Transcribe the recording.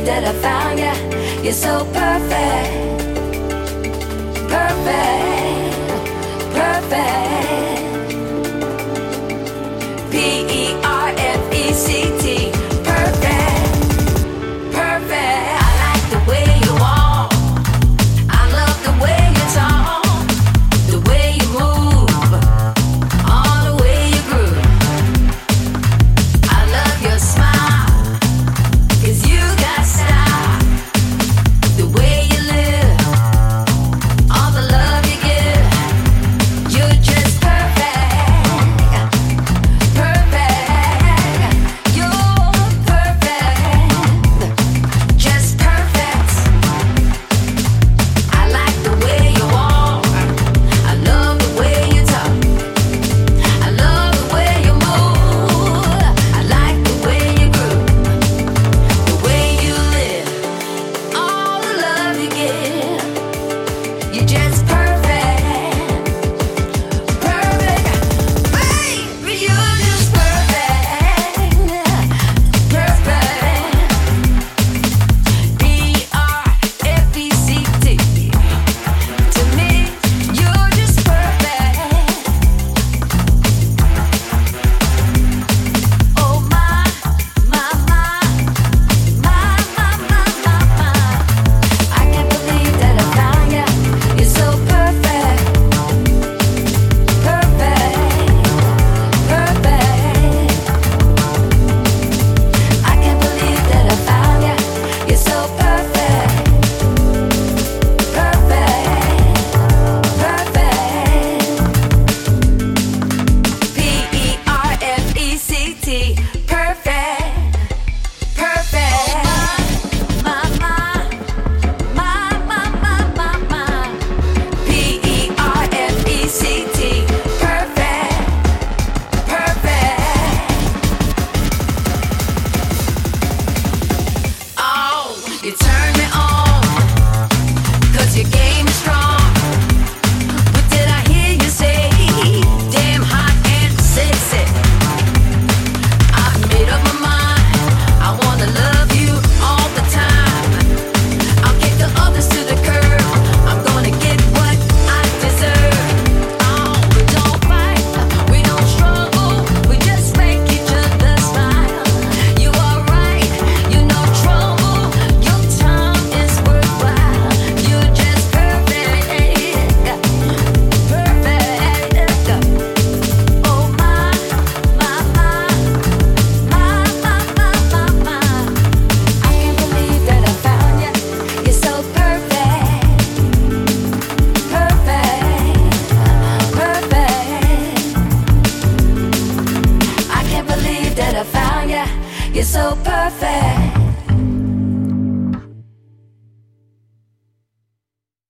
believe that I found you. You're so perfect, perfect, perfect. It's time. so perfect.